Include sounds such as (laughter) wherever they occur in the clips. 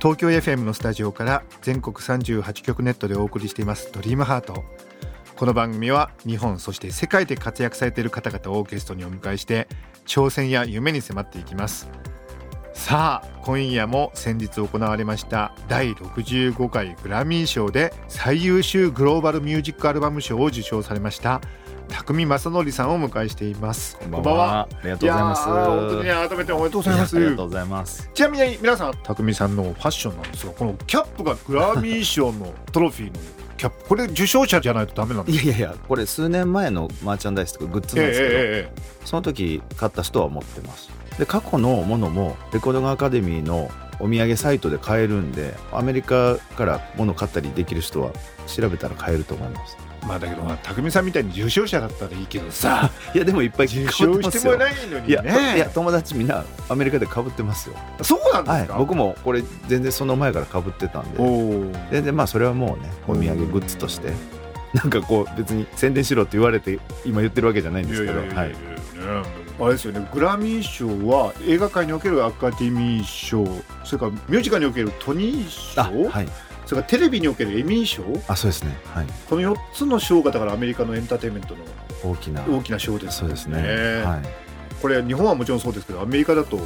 東京 FM のスタジオから全国38局ネットでお送りしていますドリームハート。この番組は日本そして世界で活躍されている方々をゲストにお迎えして挑戦や夢に迫っていきます。さあ今夜も先日行われました第65回グラミー賞で最優秀グローバルミュージックアルバム賞を受賞されました匠正則さんをお迎えしていますこんばんは。ありがとうございます。本当にね改めておめでとうございますありがとうございます。ちなみに皆さん匠さんのファッションなんですがこのキャップがグラミー賞のトロフィーのキャップこれ受賞者じゃないとダメなんですか？いやいやこれ数年前のマーチャンダイスとかグッズなんですけど、ええその時買った人は持ってます。で、過去のものもレコードアカデミーのお土産サイトで買えるんで、アメリカから物買ったりできる人は調べたら買えると思います。ええまあだけどまあ匠さんみたいに受賞者だったらいいけどさ。いや、でもいっぱい受賞してもないのにいや、ねいや友達みんなアメリカで被ってますよ。そうなんですか、はい、僕もこれ全然その前から被ってたんで。全然まあそれはもうねお土産グッズとして。なんかこう別に宣伝しろって言われて今言ってるわけじゃないんですけど。はい。あれですよね。グラミー賞は映画界におけるアカデミー賞それからミュージカルにおけるトニー賞、あはいそれからテレビにおけるエミー賞？あそうですね。はい。この4つの賞がだからアメリカのエンターテインメントの大きな大きな賞ですそうですね。はい。これ日本はもちろんそうですけどアメリカだと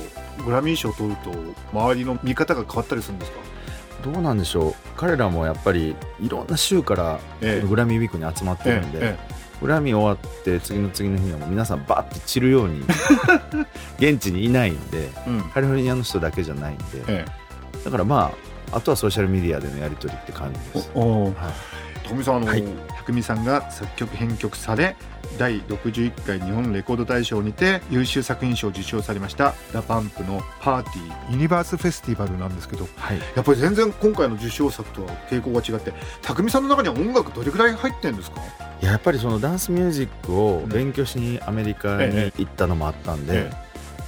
グラミー賞を取ると周りの見方が変わったりするんですか？どうなんでしょう。彼らもやっぱりいろんな州からええ。グラミーウィークに集まってるんで、えグラミー終わって次の次の日にはもう皆さんバッて散るように (laughs) 現地にいないんでえうん。カリフォルニアの人だけじゃないんで。え。だからまああとはソーシャルメディアでのやり取りって感じです。え、おおはい。富さんあの、はい。匠さんが作曲編曲され第61回日本レコード大賞にて優秀作品賞を受賞されましたラパンプのパーティーユニバースフェスティバルなんですけどはい。やっぱり全然今回の受賞作とは傾向が違って宅見さんの中には音楽どれぐらい入ってるんですか？いややっぱりそのダンスミュージックを勉強しにアメリカに行ったのもあったんで、え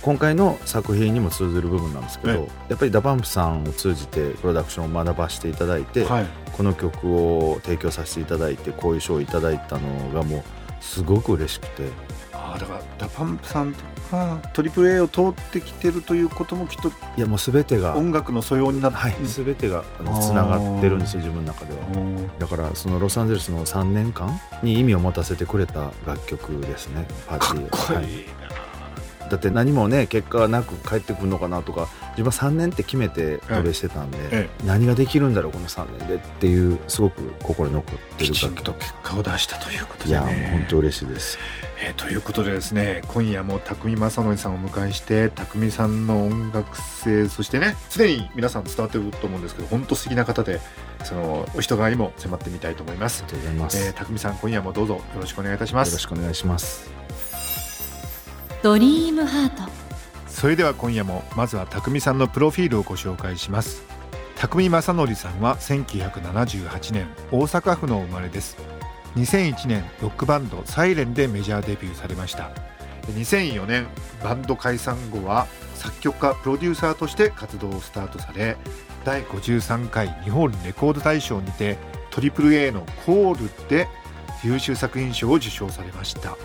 今回の作品にも通ずる部分なんですけど、えやっぱり DA PUMP さんを通じてプロダクションを学ばせていただいて、はい。この曲を提供させていただいてこういう賞をいただいたのがもうすごく嬉しくて。ああだから DA PUMP さんとかトリプル a を通ってきてるということもきっといやもう全てが音楽の素養になって、はい全てがつながってるんですよ自分の中では。うんだからそのロサンゼルスの3年間に意味を持たせてくれた楽曲ですねパーテかっィー。はいこいいだって何もね結果がなく帰ってくるのかなとか自分は3年って決めて渡米してたんで、え何ができるんだろうこの3年でっていうすごく心に残ってきちんと結果を出したということでね。本当嬉しいです。えーということでですね今夜も匠正則さんをお迎えして匠さんの音楽性そしてね常に皆さん伝わってると思うんですけど本当素敵な方でそのお人柄にも迫ってみたいと思います。ありがとうございます、えー、匠さん今夜もどうぞよろしくお願いいたしまよろすしくお願いしますドリームハート。それでは今夜もまずは匠さんのプロフィールをご紹介します。匠正則さんは1978年大阪府の生まれです。2001年ロックバンドサイレンでメジャーデビューされました。2004年バンド解散後は作曲家プロデューサーとして活動をスタートされ第53回日本レコード大賞にて AAA のコールで優秀作品賞を受賞されました。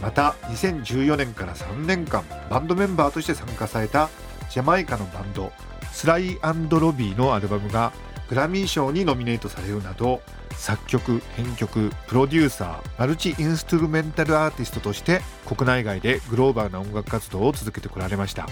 また2014年から3年間バンドメンバーとして参加されたジャマイカのバンドスライロビーのアルバムがグラミー賞にノミネートされるなど作曲編曲プロデューサーマルチインストゥルメンタルアーティストとして国内外でグローバルな音楽活動を続けてこられました。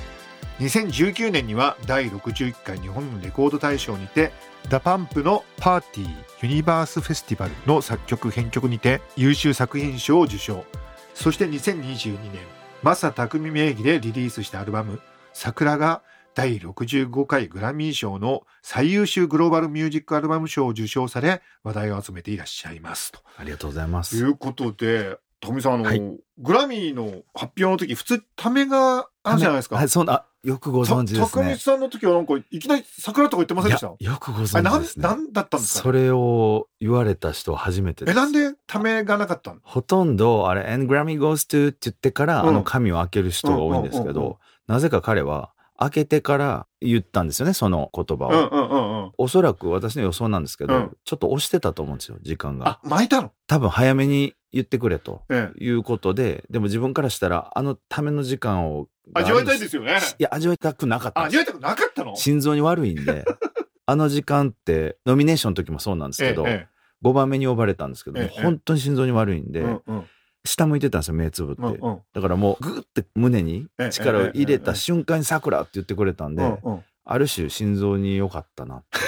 2019年には第61回日本レコード大賞にて DA PUMP のパーティーユニバースフェスティバルの作曲編曲にて優秀作品賞を受賞。そして2022年 Masa Takumi 名義でリリースしたアルバム「桜」が第65回グラミー賞の最優秀グローバルミュージックアルバム賞を受賞され話題を集めていらっしゃいます。と。ありがとうございます。いうことで宅見さんあの、はい。グラミーの発表の時普通ためがあるじゃないですか、はい。そんなよくご存知ですね。さんの時はなんかいきなり桜とか言ってませんでした？よくご存知ですね。なんだったんですか？それを言われた人は初めてです。えなんでためがなかったのほとんど、あれ、and Grammy goes to って言ってから、うんあの紙を開ける人が多いんですけうんうんうんうんど、なぜか彼は、開けてから言ったんですよね、その言葉を。うんうんうんうん。おそらく私の予想なんですけど、うん。ちょっと押してたと思うんですよ、時間が。あ。巻いたの？多分早めに言ってくれとええ。いうことで、でも自分からしたら、あのための時間を。味わいたいですよね。いや、味わいたくなかった。味わいたくなかったの？心臓に悪いんで、(laughs) あの時間って、ノミネーションの時もそうなんですけど、え5番目に呼ばれたんですけど、ええ本当に心臓に悪いんで、えうんうん下向いてたんですよ、目つぶって。うんうん。だからもう、グーって胸にええ力を入れた瞬間に桜って言ってくれたんで、うんうん。ある種心臓に良かったなって。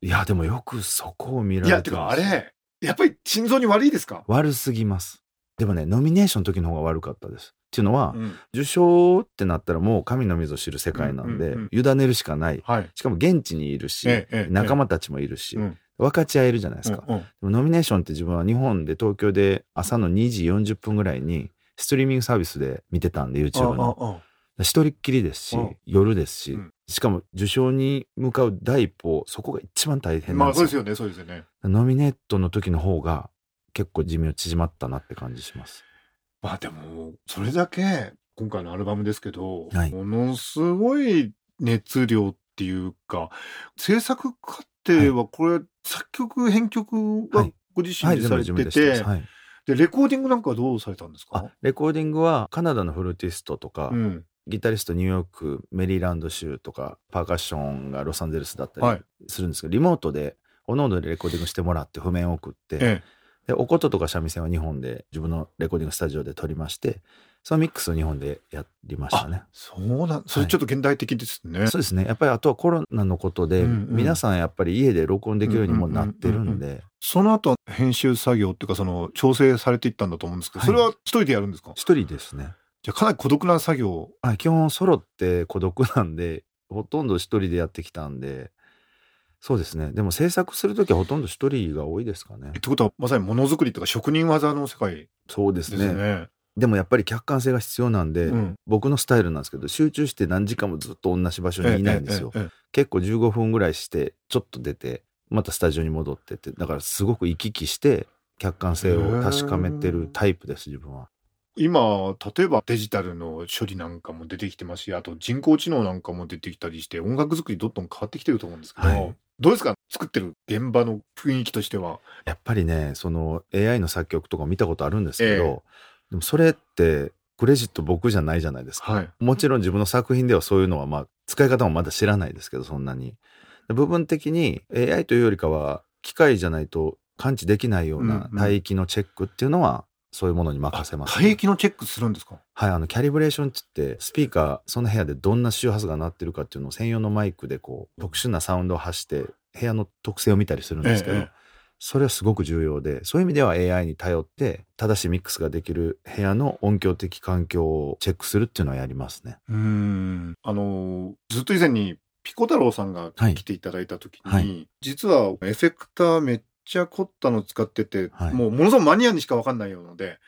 (laughs) いや、でもよくそこを見らいやてれてるんですよかあれやっぱり心臓に悪いですか？悪すぎます。でもね、ノミネーションの時の方が悪かったです。っていうのは、うん。受賞ってなったらもう神の水を知る世界なんで、うんうん委ねるしかない。はい。しかも現地にいるし、ええええ。仲間たちもいるし、うん分かち合えるじゃないですか。うんうんでもノミネーションって自分は日本で東京で朝の2時40分ぐらいにストリーミングサービスで見てたんで YouTube の。あああ一人っきりですしうん、夜ですし、うんしかも受賞に向かう第一歩、そこが一番大変なまあんですよ。そうですよねそうですよねノミネートの時の方が結構寿命縮まったなって感じします。まあでもそれだけ今回のアルバムですけど、はいものすごい熱量っていうか制作過程はこれ、作曲編曲ははい。ご自はい、身でされてて。でレコーディングなんかはどうされたんですあか、レコーディングはカナダのフルーティストとか、うん。ギタリストニューヨーク、メリーランド州とか、パーカッションがロサンゼルスだったはい。りするんですけど、リモートで、おのおのでレコーディングしてもらって譜面を送って、え。で、おこととか三味線は日本で自分のレコーディングスタジオで撮りまして、そのミックスを日本でやりましたね。そうなんそれちょっと現代的ですね、そうですね。やっぱりあとはコロナのことで、皆さんやっぱり家で録音できるようにもなってるうんで、その後編集作業っていうかその調整されていったんだと思うんですけど、はいそれは一人でやるんですか？一人ですね。じゃあかなり孤独な作業はい、基本ソロって孤独なんで、ほとんど一人でやってきたんで、そうですね。でも制作するときはほとんど一人が多いですかねっ。てことはまさにものづくりとか職人技の世界そうですね。ね。でもやっぱり客観性が必要なんで、うん僕のスタイルなんですけど、集中して何時間もずっと同じ場所にいないんですよ。結構15分ぐらいして、ちょっと出て、またスタジオに戻ってって、だからすごく行き来して、客観性を確かめてるタイプです、自分は。今例えばデジタルの処理なんかも出てきてますしあと人工知能なんかも出てきたりして音楽作りどんどん変わってきてると思うんですけど、はいどうですか？作ってる現場の雰囲気としては。やっぱりね、その AI の作曲とか見たことあるんですけど、ええでもそれってクレジット僕じゃないじゃないですか。はい。もちろん自分の作品ではそういうのはまあ使い方もまだ知らないですけど、そんなに。部分的に AI というよりかは機械じゃないと感知できないような帯域のチェックっていうのはそういうものに任せます、帯域のチェックするんですか？はい、あの、キャリブレーションって言って、スピーカー、その部屋でどんな周波数が鳴ってるかっていうのを専用のマイクでこう、特殊なサウンドを発して、部屋の特性を見たりするんですけど、ええそれはすごく重要で、そういう意味では AI に頼って、正しいミックスができる部屋の音響的環境をチェックするっていうのはやりますね。うーん。あのずっと以前にピコ太郎さんがはい。来ていただいた時に、はい。実はエフェクターめっちゃ凝ったの使ってて、はい。もうものすごくマニアにしか分かんないようなので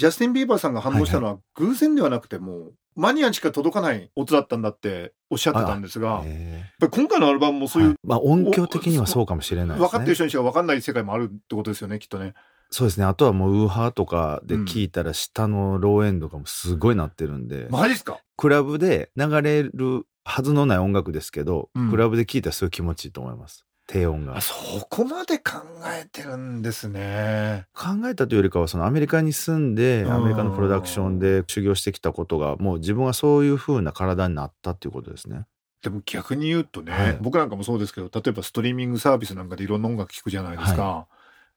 ジャスティン・ビーバーさんが反応したのは偶然ではなくてもうマニアにしか届かない音だったんだっておっしゃってたんですが、やっえぱり今回のアルバムもえそういう、はいまあ音響的にはそうかもしれないですね。分かってる人にしか分かんない世界もあるってことですよねきっとね。そうですね。あとはもうウーハーとかで聞いたら下のローエンドがもうすごいなってるんで、マジっすか？クラブで流れるはずのない音楽ですけど、うんクラブで聴いたらすごい気持ちいいと思います。低音があ。そこまで考えてるんですね。考えたというよりかは、そのアメリカに住んで、うんアメリカのプロダクションで修行してきたことが、もう自分はそういう風な体になったっていうことですね。でも逆に言うとね、はい僕なんかもそうですけど例えばストリーミングサービスなんかでいろんな音楽聴くじゃないですか、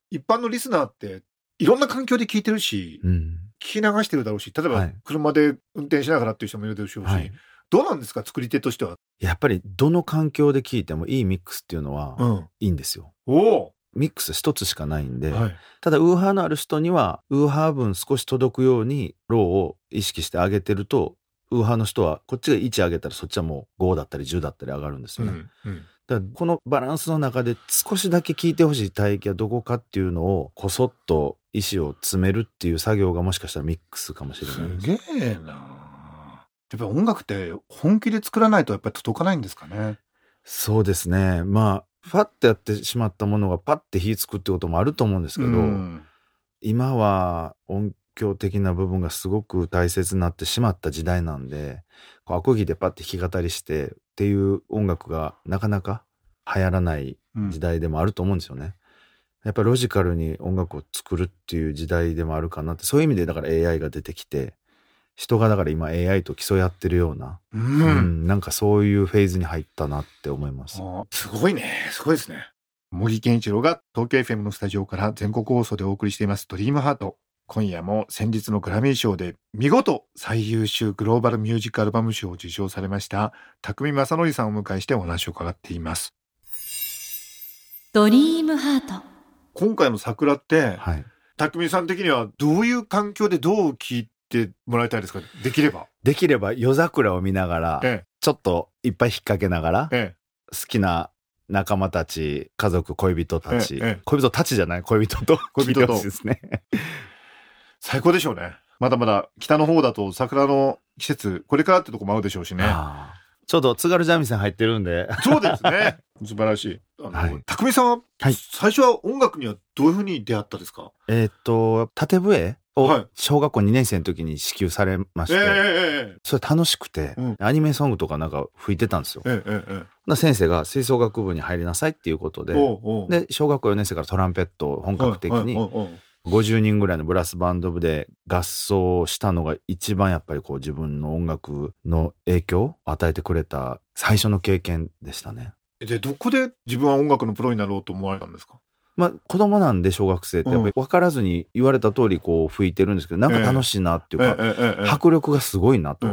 一般のリスナーっていろんな環境で聴いてるし、うん。聞き流してるだろうし例えばはい車で運転しながらっていう人もいるでしょうし、はい。どうなんですか作り手としては？やっぱりどの環境で聴いてもいいミックスっていうのはん、いいんですよ。おお、ミックス一つしかないんで、はい、ただウーハーのある人にはウーハー分少し届くようにローを意識して上げてるとウーハーの人はこっちが1上げたらそっちはもう5だったり10だったり上がるんですよね。うんうんだからこのバランスの中で少しだけ聞いてほしい帯域はどこかっていうのをこそっと意思を詰めるっていう作業がもしかしたらミックスかもしれないです。すげえな。やっぱ音楽って本気で作らないとやっぱり届かないんですかね。そうですね。まあ、ファッてやってしまったものがパッて火つくってこともあると思うんですけど、うん今は音響的な部分がすごく大切になってしまった時代なんで、こうアコギでパッて弾き語りしてっていう音楽がなかなか流行らないうん時代でもあると思うんですよね。やっぱりロジカルに音楽を作るっていう時代でもあるかなって、そういう意味でだから AI が出てきて、人がだから今 AI と競い合ってるような、ううんん、なんかそういうフェーズに入ったなって思います。あすごいね。すごいですね。茂木健一郎が東京 FM のスタジオから全国放送でお送りしていますドリームハート。今夜も先日のグラミー賞で見事最優秀グローバルミュージックアルバム賞を受賞されました匠正則さんをお迎えしてお話を伺っています。ドリームハート今回の桜って、はい。匠さん的にはどういう環境でどう聴いてもらいたいですか？できれば。できれば夜桜を見ながら、えちょっといっぱい引っ掛けながら、え、え好きな仲間たち、家族、恋人たち、えええ恋人たちじゃない？恋人と (laughs) 恋人と (laughs) ですね。最高でしょうね。まだまだ北の方だと桜の季節、これからってとこもあるでしょうしね。ちょうど津軽三味線入ってるんで、そうですね。(laughs) 素晴らしい。あの、はい匠さんは、はい最初は音楽にはどういうふうに出会ったですか？えーっと、縦笛をはい。小学校2年生の時に支給されまして、それ楽しくて、うん。アニメソングとかなんか吹いてたんですよ。先生が吹奏楽部に入りなさいっていうことで、で、小学校4年生からトランペットを本格的にはいはいはいはい50人ぐらいのブラスバンド部で合奏したのが一番やっぱりこう自分の音楽の影響を与えてくれた最初の経験でしたね。で、どこで自分は音楽のプロになろうと思われたんですか？まあ子供なんで小学生ってやっぱり分からずに言われた通りこう吹いてるんですけどなんか楽しいなっていうか、迫力がすごいなと。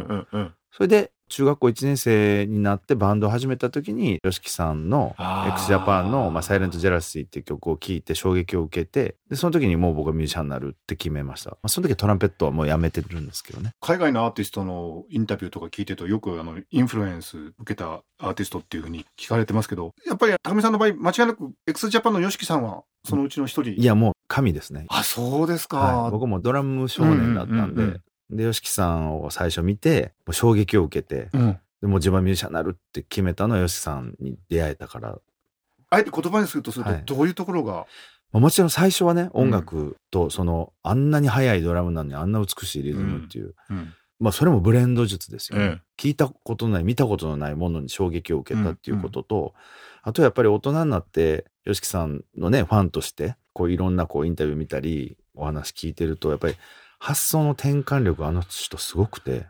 それで中学校1年生になってバンドを始めた時に YOSHIKI さんのあー x ジャパンの「まあ、サイレント・ジェラシー」っていう曲を聴いて衝撃を受けてでその時にもう僕はミュージシャンになるって決めました、まあ、その時はトランペットはもうやめてるんですけどね。海外のアーティストのインタビューとか聞いてるとよくあのインフルエンス受けたアーティストっていうふうに聞かれてますけどやっぱり匠さんの場合間違いなく x ジャパンの YOSHIKI さんはそのうちの一人？いやもう神ですね、あそうですか、はい、僕もドラム少年だったんで、うんうんうんうんで YOSHIKI さんを最初見てもう衝撃を受けてうん。でもう自分はミュージシャンになるって決めたのは YOSHIKI さんに出会えたから。あえて言葉にするとするとはい。どういうところが、まあもちろん最初はね音楽とそのあんなに速いドラムなのにあんな美しいリズムっていう、うん。まあそれもブレンド術ですよね、え聞いたことのない見たことのないものに衝撃を受けたっていうことと、あとやっぱり大人になって YOSHIKI さんのねファンとしてこういろんなこうインタビュー見たりお話聞いてるとやっぱり発想の転換力あの人すごくて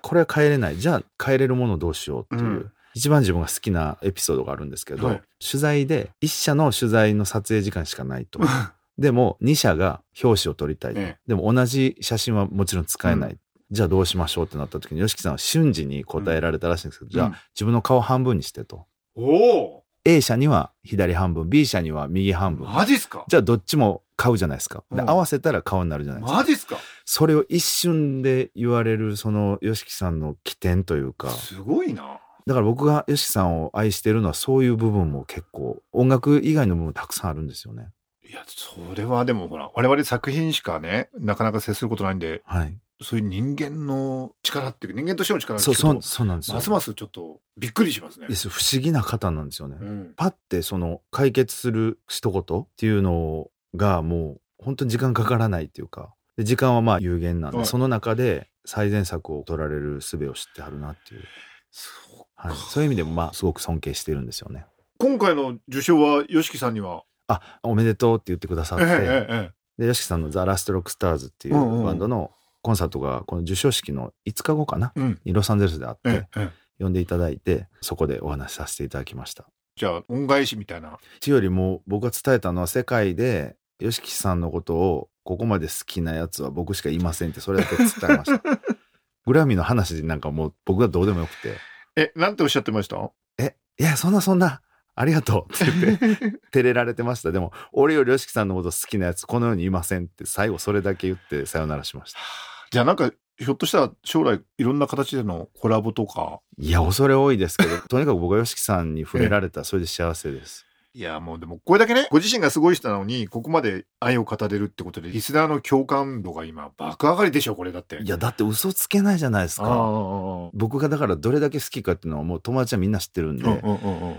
これは変えれない。じゃあ変えれるものどうしようっていう、うん。一番自分が好きなエピソードがあるんですけど、はい。取材で一社の取材の撮影時間しかないと。でも2社が表紙を撮りたいでも同じ写真はもちろん使えない、うじゃあどうしましょうってなった時に YOSHIKI さんは瞬時に答えられたらしいんですけど、じゃあうん自分の顔半分にしてと。おお A 社には左半分 B 社には右半分。マジっすか？じゃあどっちも買うじゃないですか。でうん。合わせたら顔になるじゃないですか。マジっすか？それを一瞬で言われるその YOSHIKI さんの起点というか。すごいな。だから僕が YOSHIKI さんを愛してるのはそういう部分も結構音楽以外の部分たくさんあるんですよね。いやそれはでもほら我々作品しかねなかなか接することないんではい。そういう人間の力っていうか人間としての力をそうそうそうなんですよ。ますますちょっとびっくりしますね。です不思議な方なんですよね、うん。パッてその解決する一言っていうのがもう本当に時間かからないっていうかで時間はまあ有限なんで、はい。その中で最善策を取られる術を知ってはるなっていう、そうはい、そういう意味でもまあすごく尊敬してるんですよね。今回の受賞は YOSHIKI さんには？あおめでとうって言ってくださって、えええええで YOSHIKI さんのザ・ラスト・ロック・スターズっていうバンドのコンサートがこの授賞式の5日後かな？えうん。にロサンゼルスであって、呼んでいただいてそこでお話しさせていただきました。じゃあ恩返しみたいな。っていうよりも僕が伝えたのは世界で YOSHIKI さんのことをここまで好きなやつは僕しかいませんってそれだけ伝えました。(laughs) グラミーの話なんかもう僕はどうでもよくて。えなんておっしゃってました「えいやそんなそんな。ありがとう」って言って照れられてました。でも俺より YOSHIKI さんのこと好きなやつこの世にいませんって最後それだけ言ってさよならしました。じゃあなんかひょっとしたら将来いろんな形でのコラボとか？いや恐れ多いですけどとにかく僕は YOSHIKI さんに触れられた。らそれで幸せですいやもうでもこれだけねご自身がすごい人なのにここまで愛を語れるってことでリスナーの共感度が今爆上がりでしょこれだって。いやだって嘘つけないじゃないですか。僕がだからどれだけ好きかっていうのはもう友達はみんな知ってるんで、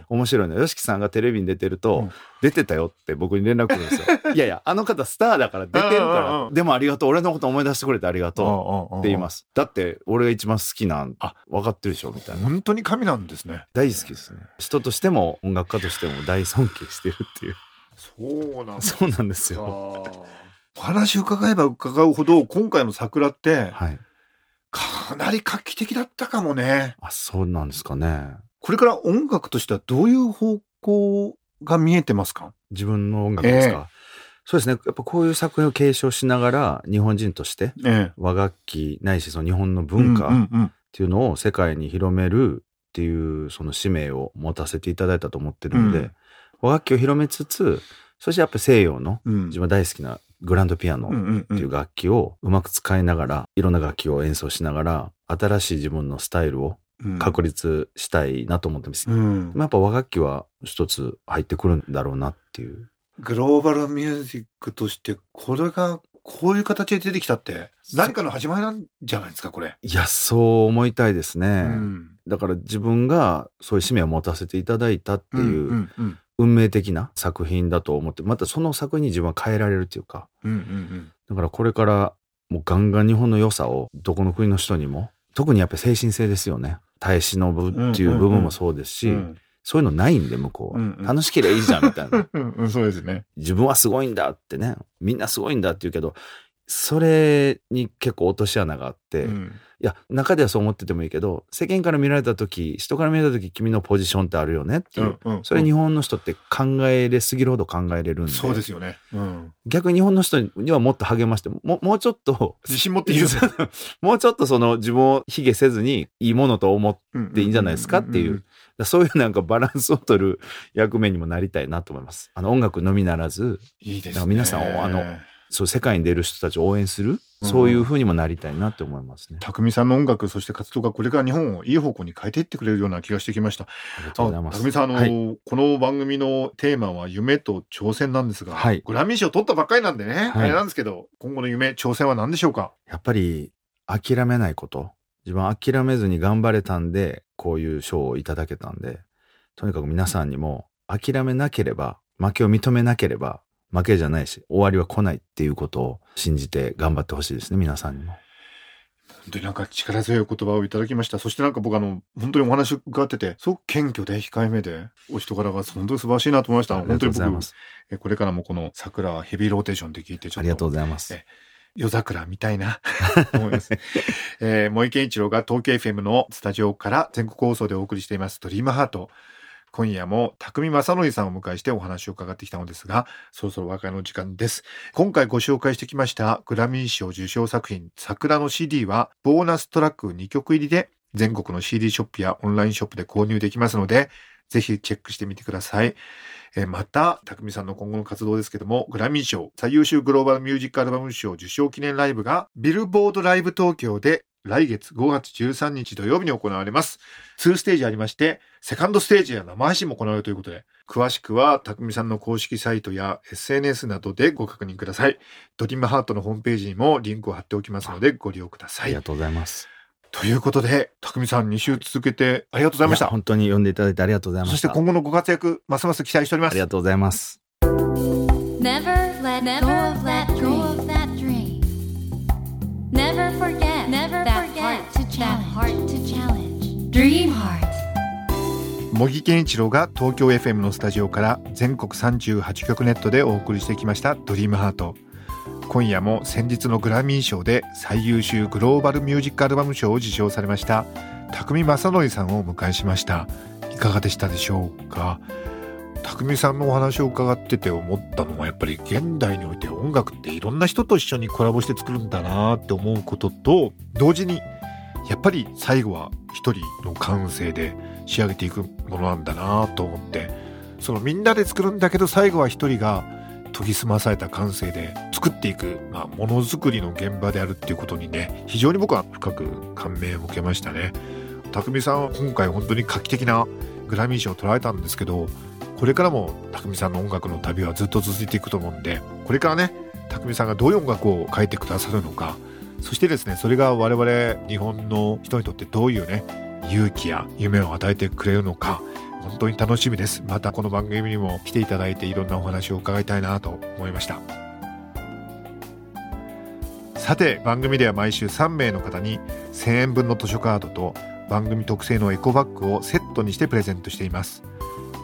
面白いのよ。YOSHIKI さんがテレビに出てると、うん。出てたよって僕に連絡来るんですよ。(laughs) いやいやあの方スターだから出てるからでもありがとう俺のこと思い出してくれてありがとうって言います。すだって俺が一番好きなんあ分かってるでしょみたいな。本当に神なんですね。大好きですね。人としても音楽家としても大尊敬してるっていう。そうなんだ。そうなんですよ。お話伺えば伺うほど今回の桜ってはい。かなり画期的だったかもね。あそうなんですかね。これから音楽としてはどういう方向が見えてますか？自分の音楽ですか、えそうですね。やっぱこういう作品を継承しながら日本人としてええ。和楽器ないしその日本の文化、っていうのを世界に広めるっていうその使命を持たせていただいたと思ってるので、うん和楽器を広めつつそしてやっぱ西洋のうん自分大好きなグランドピアノうんうんうんっていう楽器をうまく使いながらいろんな楽器を演奏しながら新しい自分のスタイルをうん確立したいなと思ってます。うんまあやっぱ和楽器は一つ入ってくるんだろうなっていう。グローバルミュージックとしてこれがこういう形で出てきたって何かの始まりなんじゃないですかこれ。いや、そう思いたいですね。うんだから自分がそういう使命を持たせていただいたっていう、んうん運命的な作品だと思ってまたその作品に自分は変えられるっていうか。うんうんだからこれからもうガンガン日本の良さをどこの国の人にも特にやっぱり精神性ですよね。耐え忍ぶっていう部分もそうですし、うんそういうのないんで向こうは、うんうん。楽しければいいじゃんみたいな。(laughs) うんうんそうですね。自分はすごいんだってね。みんなすごいんだって言うけどそれに結構落とし穴があって、いうんや中ではそう思っててもいいけど世間から見られた時人から見られた時君のポジションってあるよねっていう、うんうんそれ日本の人って考えれすぎるほど考えれるんでそうですよね。うん逆に日本の人にはもっと励ましてももうちょっと自信持っていいですよ。(laughs) もうちょっとその自分を卑下せずにいいものと思ってでいいんじゃないですかっていう。そういうなんかバランスを取る役目にもなりたいなと思います。あの音楽のみならずいいですね。皆さんあのそう世界に出る人たちを応援する、そういう風にもなりたいなって思いますね。匠さんの音楽そして活動がこれから日本をいい方向に変えていってくれるような気がしてきました。ありがとうございます。匠さん、あの、はいこの番組のテーマは夢と挑戦なんですが、はいグラミー賞取ったばっかりなんでね、はいあれなんですけど、今後の夢、挑戦は何でしょうか？やっぱり諦めないこと。自分は諦めずに頑張れたんで、こういう賞をいただけたんで、とにかく皆さんにも諦めなければ、負けを認めなければ、負けじゃないし、終わりは来ないっていうことを信じて頑張ってほしいですね、皆さんにも。本当になんか力強い言葉をいただきました。そしてなんか僕あの、本当にお話伺ってて、すごく謙虚で控えめで、お人柄が本当に素晴らしいなと思いました。ありがとう本当に僕ございます。えこれからもこの桜はヘビーローテーションで聞いて、ちょっとありがとうございます。え夜桜みたいな (laughs) 思います。えー、森健一郎が東京 FM のスタジオから全国放送でお送りしていますドリームハート。今夜も匠正則さんを迎えしてお話を伺ってきたのですが、そろそろお別れの時間です。今回ご紹介してきましたグラミー賞受賞作品桜の CD はボーナストラック2曲入りで全国の CD ショップやオンラインショップで購入できますので、ぜひチェックしてみてください。えまた、匠さんの今後の活動ですけども、グラミー賞最優秀グローバルミュージックアルバム賞受賞記念ライブが、ビルボードライブ東京で来月5月13日土曜日に行われます。2ステージありまして、セカンドステージや生配信も行われるということで、詳しくは、匠さんの公式サイトや SNS などでご確認ください。ドリームハートのホームページにもリンクを貼っておきますので、ご利用くださいありが。とうございます。ということで、匠さん2週続けてありがとうございました。や本当に呼んでいただいてありがとうございまそし。したて今後のご活躍、ますます期待しておりますあり。がとうございます。Never let go of that dream. 茂木健一郎が東京 FM のスタジオから全国38局ネットでお送りしてきました「ドリームハート。今夜も先日のグラミー賞で最優秀グローバルミュージックアルバム賞を受賞されました匠正則さんをお迎えしました。いかがでしたでしょうか？匠さんのお話を伺ってて思ったのはやっぱり現代において音楽っていろんな人と一緒にコラボして作るんだなって思うことと同時にやっぱり最後は一人の感性で仕上げていくものなんだなと思ってそのみんなで作るんだけど最後は一人が研ぎ澄まされた感性で作っていく、まあ、ものづくりの現場であるっていうことにね非常に僕は深く感銘を受けましたね。匠さんは今回本当に画期的なグラミー賞を取られたんですけどこれからも匠さんの音楽の旅はずっと続いていくと思うんでこれからね匠さんがどういう音楽を書いてくださるのかそしてですねそれが我々日本の人にとってどういうね勇気や夢を与えてくれるのか本当に楽しみです。またこの番組にも来ていただいていろんなお話を伺いたいなと思いました。さて番組では毎週3名の方に1000円分の図書カードと番組特製のエコバッグをセットにしてプレゼントしています。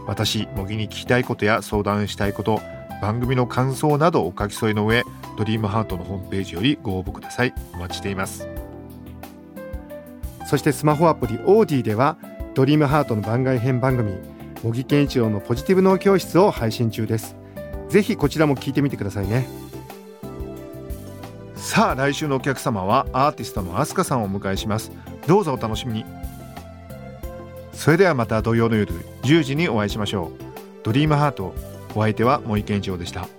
私茂木に聞きたいことや相談したいこと番組の感想などお書き添えの上ドリームハートのホームページよりご応募ください。お待ちしています。そしてスマホアプリオーディではドリームハートの番外編番組茂木健一郎のポジティブ脳教室を配信中です。ぜひこちらも聞いてみてくださいね。さあ来週のお客様はアーティストのアスカさんをお迎えします。どうぞお楽しみに。それではまた土曜の夜10時にお会いしましょう。ドリームハートお相手は森健一郎でした